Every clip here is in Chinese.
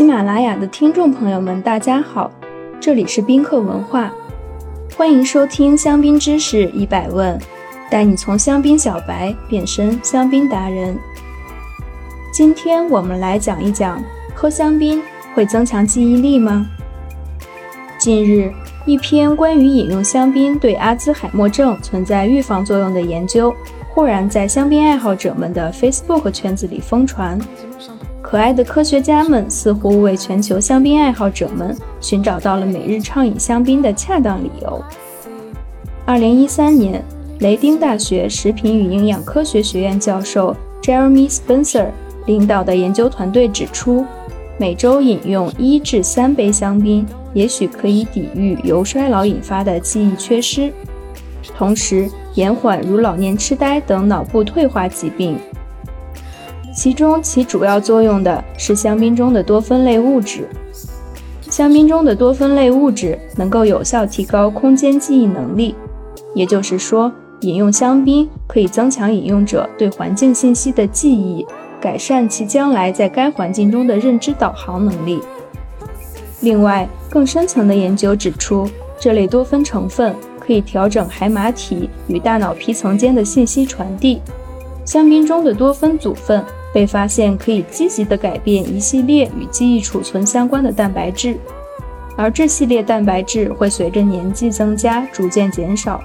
喜马拉雅的听众朋友们，大家好，这里是宾客文化，欢迎收听香槟知识一百问，带你从香槟小白变身香槟达人。今天我们来讲一讲，喝香槟会增强记忆力吗？近日，一篇关于饮用香槟对阿兹海默症存在预防作用的研究，忽然在香槟爱好者们的 Facebook 圈子里疯传。可爱的科学家们似乎为全球香槟爱好者们寻找到了每日畅饮香槟的恰当理由。二零一三年，雷丁大学食品与营养科学学院教授 Jeremy Spencer 领导的研究团队指出，每周饮用一至三杯香槟，也许可以抵御由衰老引发的记忆缺失，同时延缓如老年痴呆等脑部退化疾病。其中起主要作用的是香槟中的多酚类物质。香槟中的多酚类物质能够有效提高空间记忆能力，也就是说，饮用香槟可以增强饮用者对环境信息的记忆，改善其将来在该环境中的认知导航能力。另外，更深层的研究指出，这类多酚成分可以调整海马体与大脑皮层间的信息传递。香槟中的多酚组分。被发现可以积极地改变一系列与记忆储存相关的蛋白质，而这系列蛋白质会随着年纪增加逐渐减少。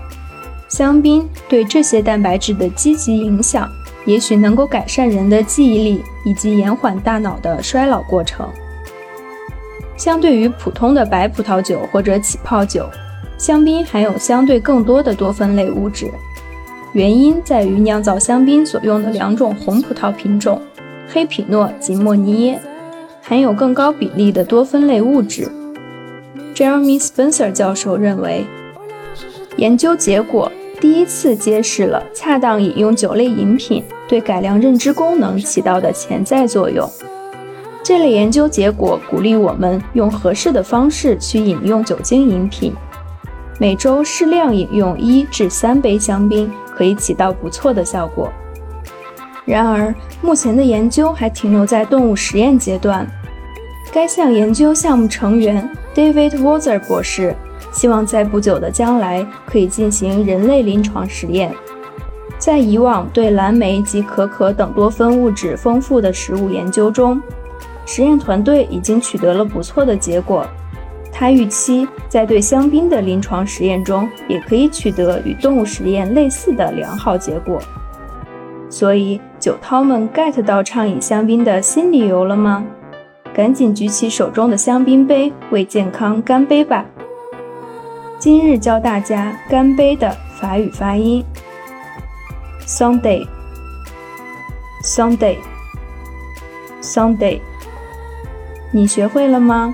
香槟对这些蛋白质的积极影响，也许能够改善人的记忆力以及延缓大脑的衰老过程。相对于普通的白葡萄酒或者起泡酒，香槟含有相对更多的多酚类物质。原因在于酿造香槟所用的两种红葡萄品种——黑皮诺及莫尼耶，含有更高比例的多酚类物质。Jeremy Spencer 教授认为，研究结果第一次揭示了恰当饮用酒类饮品对改良认知功能起到的潜在作用。这类研究结果鼓励我们用合适的方式去饮用酒精饮品，每周适量饮用一至三杯香槟。可以起到不错的效果。然而，目前的研究还停留在动物实验阶段。该项研究项目成员 David Walzer 博士希望在不久的将来可以进行人类临床实验。在以往对蓝莓及可可等多酚物质丰富的食物研究中，实验团队已经取得了不错的结果。他预期在对香槟的临床实验中，也可以取得与动物实验类似的良好结果。所以，酒饕们 get 到畅饮香槟的新理由了吗？赶紧举起手中的香槟杯，为健康干杯吧！今日教大家干杯的法语发音：Sunday，Sunday，Sunday。你学会了吗？